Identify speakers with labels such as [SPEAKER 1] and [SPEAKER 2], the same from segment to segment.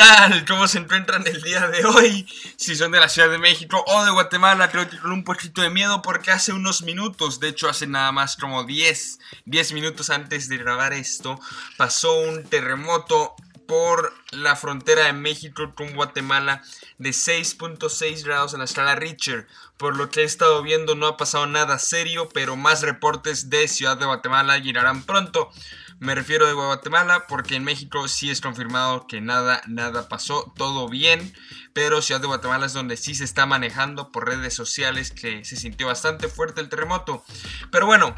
[SPEAKER 1] ¿Qué tal? ¿Cómo se encuentran el día de hoy? Si son de la Ciudad de México o de Guatemala, creo que con un poquito de miedo porque hace unos minutos, de hecho hace nada más como 10, 10 minutos antes de grabar esto, pasó un terremoto por la frontera de México con Guatemala de 6.6 grados en la escala Richter. Por lo que he estado viendo no ha pasado nada serio, pero más reportes de Ciudad de Guatemala llegarán pronto. Me refiero de Guatemala porque en México sí es confirmado que nada, nada pasó, todo bien, pero Ciudad de Guatemala es donde sí se está manejando por redes sociales que se sintió bastante fuerte el terremoto. Pero bueno,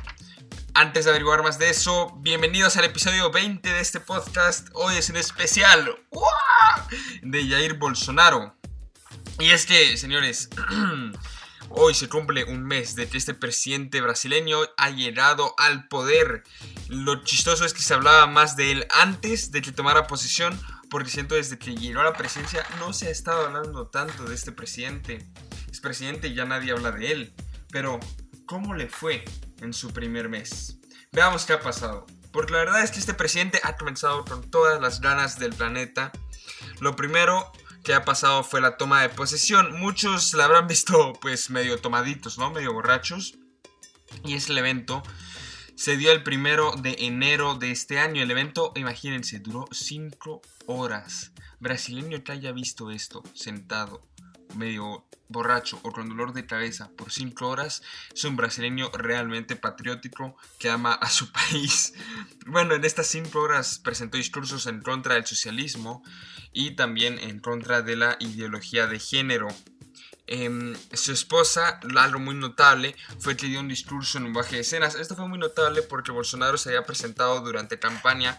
[SPEAKER 1] antes de averiguar más de eso, bienvenidos al episodio 20 de este podcast. Hoy es un especial de Jair Bolsonaro. Y es que, señores, Hoy se cumple un mes de que este presidente brasileño ha llegado al poder. Lo chistoso es que se hablaba más de él antes de que tomara posesión, porque siento desde que llegó a la presidencia no se ha estado hablando tanto de este presidente. Es presidente y ya nadie habla de él. Pero, ¿cómo le fue en su primer mes? Veamos qué ha pasado. Porque la verdad es que este presidente ha comenzado con todas las ganas del planeta. Lo primero que ha pasado fue la toma de posesión. Muchos la habrán visto pues medio tomaditos, ¿no? Medio borrachos. Y es el evento. Se dio el primero de enero de este año. El evento, imagínense, duró 5 horas. Brasileño que haya visto esto sentado medio borracho o con dolor de cabeza por 5 horas es un brasileño realmente patriótico que ama a su país. Bueno, en estas 5 horas presentó discursos en contra del socialismo y también en contra de la ideología de género. Em, su esposa, algo muy notable, fue que dio un discurso en un baje de escenas. Esto fue muy notable porque Bolsonaro se había presentado durante campaña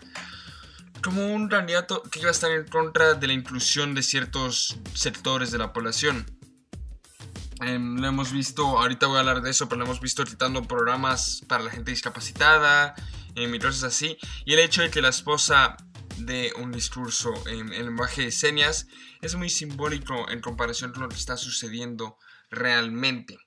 [SPEAKER 1] como un candidato que iba a estar en contra de la inclusión de ciertos sectores de la población. Em, lo hemos visto, ahorita voy a hablar de eso, pero lo hemos visto quitando programas para la gente discapacitada em, y cosas así. Y el hecho de que la esposa de un discurso en, el lenguaje de señas es muy simbólico en comparación con lo que está sucediendo realmente.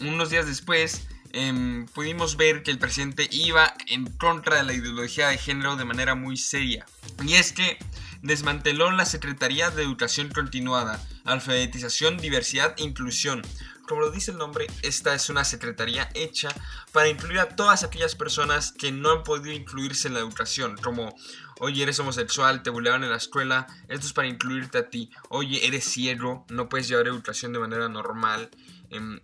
[SPEAKER 1] Unos días después, Em, pudimos ver que el presidente iba en contra de la ideología de género de manera muy seria. Y es que desmanteló la Secretaría de Educación Continuada, Alfabetización, Diversidad e Inclusión. Como lo dice el nombre, esta es una secretaría hecha para incluir a todas aquellas personas que no han podido incluirse en la educación, como oye, eres homosexual, te buleaban en la escuela, esto es para incluirte a ti, oye, eres ciego, no puedes llevar educación de manera normal,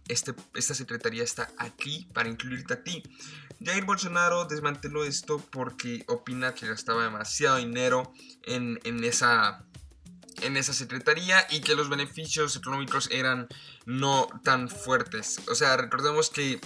[SPEAKER 1] este, esta secretaría está aquí para incluirte a ti. Jair Bolsonaro desmanteló esto porque opina que gastaba demasiado dinero en, en esa en esa secretaría y que los beneficios económicos eran no tan fuertes. O sea, recordemos que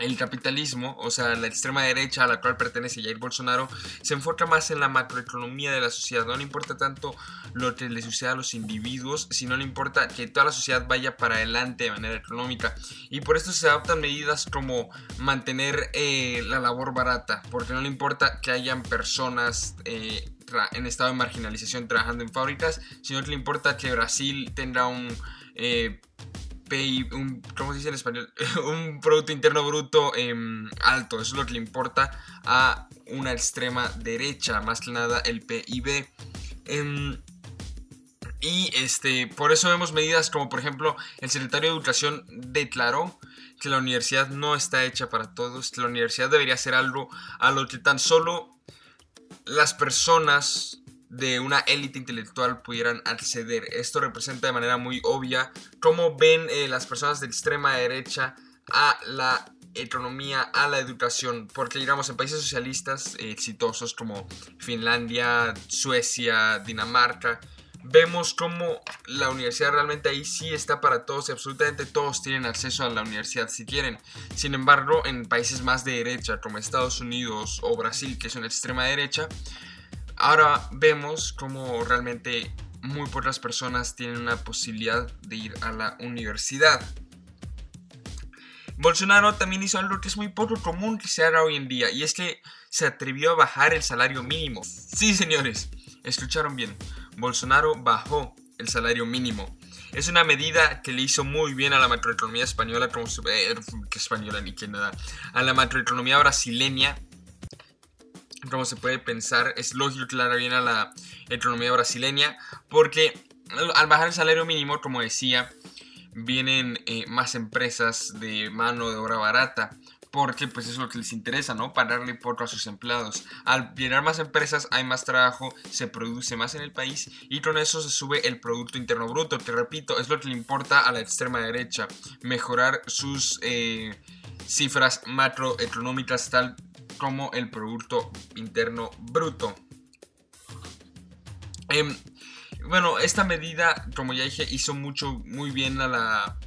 [SPEAKER 1] el capitalismo, o sea, la extrema derecha a la cual pertenece Jair Bolsonaro, se enfoca más en la macroeconomía de la sociedad. No le importa tanto lo que le suceda a los individuos, sino le importa que toda la sociedad vaya para adelante de manera económica. Y por esto se adoptan medidas como mantener eh, la labor barata, porque no le importa que hayan personas eh, en estado de marginalización trabajando en fábricas, sino que le importa que Brasil tenga un... Eh, un, ¿cómo se dice en español? un Producto Interno Bruto em, alto. Eso es lo que le importa a una extrema derecha, más que nada el PIB. Em, y este, por eso vemos medidas como, por ejemplo, el secretario de Educación declaró que la universidad no está hecha para todos, que la universidad debería ser algo a lo que tan solo las personas de una élite intelectual pudieran acceder. Esto representa de manera muy obvia cómo ven eh, las personas de extrema derecha a la economía, a la educación, porque digamos en países socialistas eh, exitosos como Finlandia, Suecia, Dinamarca, vemos cómo la universidad realmente ahí sí está para todos y absolutamente todos tienen acceso a la universidad si quieren. Sin embargo, en países más de derecha como Estados Unidos o Brasil, que son extrema derecha, Ahora vemos cómo realmente muy pocas personas tienen una posibilidad de ir a la universidad. Bolsonaro también hizo algo que es muy poco común que se haga hoy en día y es que se atrevió a bajar el salario mínimo. Sí, señores, escucharon bien. Bolsonaro bajó el salario mínimo. Es una medida que le hizo muy bien a la macroeconomía española, como eh, que española ni que nada, a la macroeconomía brasileña como se puede pensar, es lógico que le bien a la economía brasileña, porque al bajar el salario mínimo, como decía, vienen eh, más empresas de mano de obra barata porque pues es lo que les interesa, ¿no? Pararle por a sus empleados. Al llenar más empresas hay más trabajo, se produce más en el país y con eso se sube el Producto Interno Bruto. Te repito, es lo que le importa a la extrema derecha, mejorar sus eh, cifras macroeconómicas tal como el Producto Interno Bruto. Em, bueno, esta medida, como ya dije, hizo mucho, muy bien a la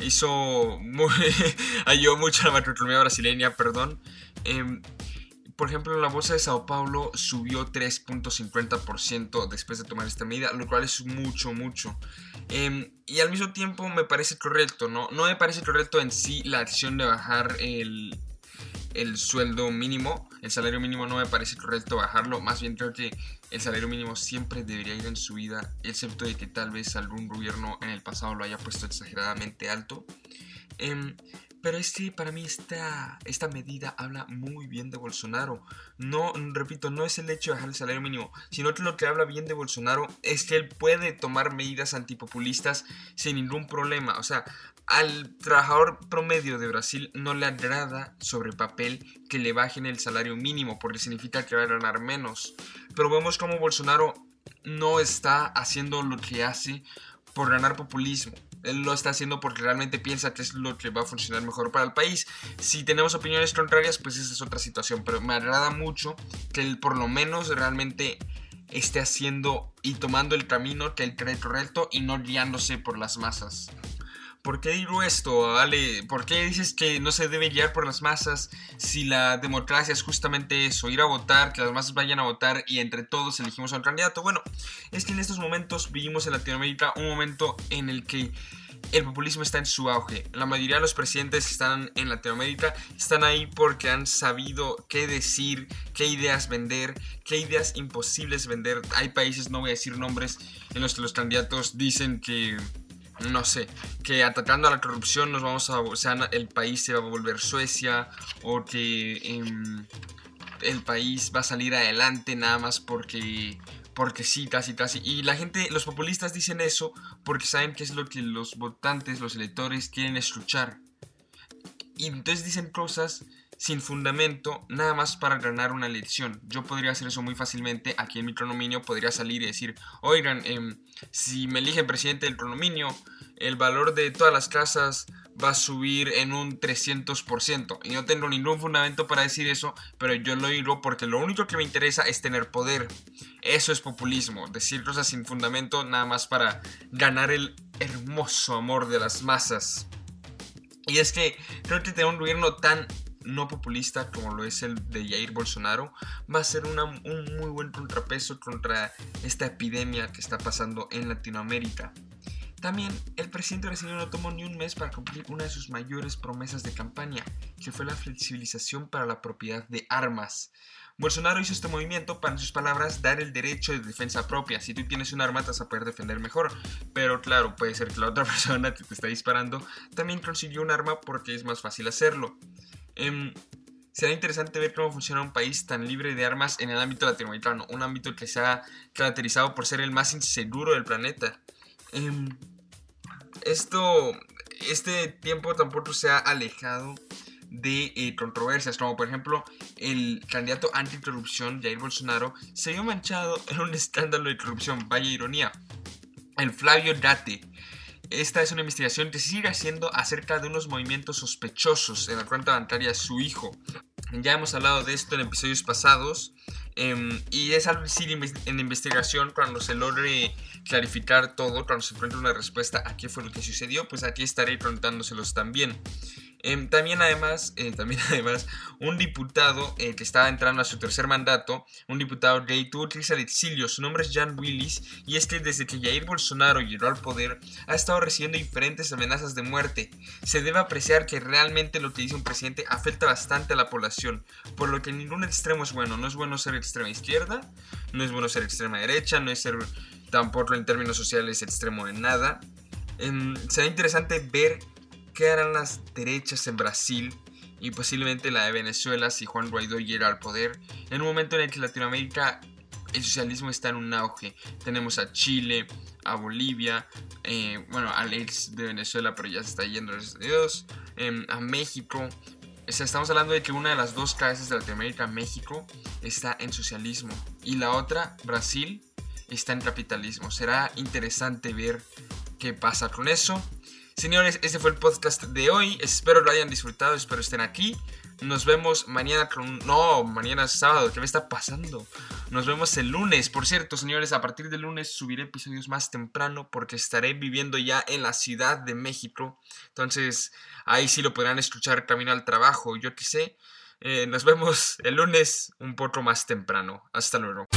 [SPEAKER 1] hizo muy, ayudó mucho a la macroeconomía brasileña, perdón. Em, por ejemplo, la bolsa de Sao Paulo subió 3.50% después de tomar esta medida, lo cual es mucho, mucho. Em, y al mismo tiempo me parece correcto, ¿no? No me parece correcto en sí la acción de bajar el, el sueldo mínimo, el salario mínimo no me parece correcto bajarlo, más bien creo que el salario mínimo siempre debería ir en subida, excepto de que tal vez algún gobierno en el pasado lo haya puesto exageradamente alto. Em, pero este, para mí, esta, esta medida habla muy bien de Bolsonaro. No, repito, no es el hecho de bajar el salario mínimo, sino que lo que habla bien de Bolsonaro es que él puede tomar medidas antipopulistas sin ningún problema. O sea, al trabajador promedio de Brasil no le agrada sobre papel que le bajen el salario mínimo porque significa que va a ganar menos. Pero vemos como Bolsonaro no está haciendo lo que hace por ganar populismo. Él lo está haciendo porque realmente piensa que es lo que va a funcionar mejor para el país. Si tenemos opiniones contrarias, pues esa es otra situación. Pero me agrada mucho que él por lo menos realmente esté haciendo y tomando el camino que él cree correcto y no guiándose por las masas. ¿Por qué digo esto, Ale? ¿Por qué dices que no se debe guiar por las masas si la democracia es justamente eso, ir a votar, que las masas vayan a votar y entre todos elegimos a un candidato? Bueno, es que en estos momentos vivimos en Latinoamérica un momento en el que el populismo está en su auge. La mayoría de los presidentes que están en Latinoamérica están ahí porque han sabido qué decir, qué ideas vender, qué ideas imposibles vender. Hay países, no voy a decir nombres, en los que los candidatos dicen que no sé, que atacando a la corrupción nos vamos a, o sea, el país se va a volver Suecia o que em, el país va a salir adelante nada más porque porque sí, casi, casi. Y la gente, los populistas dicen eso porque saben que es lo que los votantes, los electores quieren escuchar. Y entonces dicen cosas sin fundamento, nada más para ganar una elección. Yo podría hacer eso muy fácilmente. Aquí en mi cronominio podría salir y decir, oigan, em, si me eligen presidente del cronominio, el valor de todas las casas va a subir en un 300%. Y no tengo ningún fundamento para decir eso, pero yo lo digo porque lo único que me interesa es tener poder. Eso es populismo, decir cosas sin fundamento nada más para ganar el hermoso amor de las masas. Y es que creo que tener un gobierno tan no populista como lo es el de Jair Bolsonaro, va a ser un muy buen contrapeso contra esta epidemia que está pasando en Latinoamérica. También, el presidente brasileño no tomó ni un mes para cumplir una de sus mayores promesas de campaña, que fue la flexibilización para la propiedad de armas. Bolsonaro hizo este movimiento para, en sus palabras, dar el derecho de defensa propia. Si tú tienes un arma, te vas a poder defender mejor. Pero claro, puede ser que la otra persona que te está disparando también consiguió un arma porque es más fácil hacerlo. Eh, será interesante ver cómo funciona un país tan libre de armas en el ámbito latinoamericano, un ámbito que se ha caracterizado por ser el más inseguro del planeta. Em, esto, este tiempo tampoco se ha alejado de eh, controversias, como por ejemplo el candidato anticorrupción Jair Bolsonaro se vio manchado en un escándalo de corrupción, vaya ironía. El Flavio Date esta es una investigación que sigue haciendo acerca de unos movimientos sospechosos en la cuenta bancaria de su hijo. Ya hemos hablado de esto en episodios pasados. Em, y es algo sigue en investigación cuando se logre clarificar todo, cuando se encuentre una respuesta a qué fue lo que sucedió, pues aquí estaré contándoselos también. Em, también además, eh, también además, un diputado eh, que estaba entrando a su tercer mandato, un diputado gay, tuvo que irse al exilio. Su nombre es Jan Willis y es que desde que Jair Bolsonaro llegó al poder ha estado recibiendo diferentes amenazas de muerte. Se debe apreciar que realmente lo que dice un presidente afecta bastante a la población, por lo que ningún extremo es bueno. No es bueno ser extrema izquierda, no es bueno ser extrema derecha, no es ser tampoco en términos sociales extremo en nada. Em, será interesante ver qué harán las derechas en Brasil y posiblemente la de Venezuela si Juan Guaidó llega al poder, en un momento en el que Latinoamérica el socialismo está en un auge. Tenemos a Chile, a Bolivia, eh, bueno, al ex de Venezuela, pero ya se está yendo, gracias a Dios, em, a México. estamos hablando de que una de las dos cabezas de Latinoamérica, México, está en socialismo y la otra, Brasil, está en capitalismo. Será interesante ver qué pasa con eso. Señores, este fue el podcast de hoy. Espero lo hayan disfrutado, espero estén aquí. Nos vemos mañana con... No, mañana es sábado, ¿qué me está pasando? Nos vemos el lunes. Por cierto, señores, a partir del lunes subiré episodios más temprano porque estaré viviendo ya en la Ciudad de México. Entonces, ahí sí lo podrán escuchar camino al trabajo, yo qué sé. Eh, nos vemos el lunes un poco más temprano. Hasta luego.